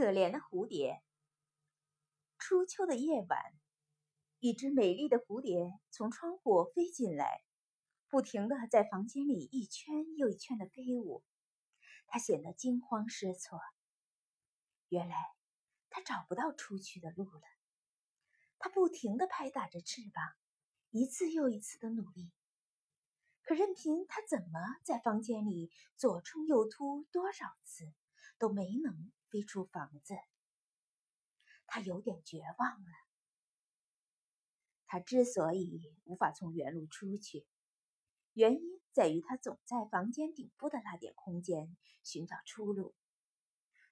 可怜的蝴蝶。初秋的夜晚，一只美丽的蝴蝶从窗户飞进来，不停地在房间里一圈又一圈地飞舞。它显得惊慌失措。原来，它找不到出去的路了。它不停地拍打着翅膀，一次又一次的努力。可任凭它怎么在房间里左冲右突多少次，都没能飞出房子。他有点绝望了。他之所以无法从原路出去，原因在于他总在房间顶部的那点空间寻找出路，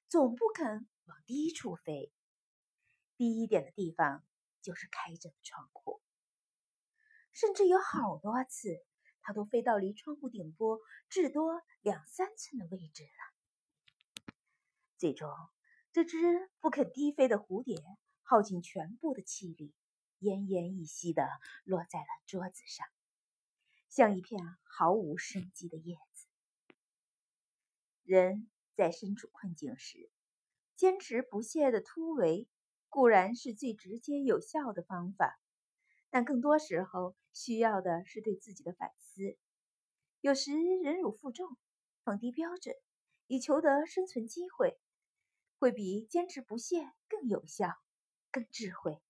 总不肯往低处飞。低一点的地方就是开着的窗户。甚至有好多次，他都飞到离窗户顶部至多两三寸的位置了。最终。这只不肯低飞的蝴蝶耗尽全部的气力，奄奄一息地落在了桌子上，像一片毫无生机的叶子。人在身处困境时，坚持不懈的突围固然是最直接有效的方法，但更多时候需要的是对自己的反思。有时忍辱负重，放低标准，以求得生存机会。会比坚持不懈更有效、更智慧。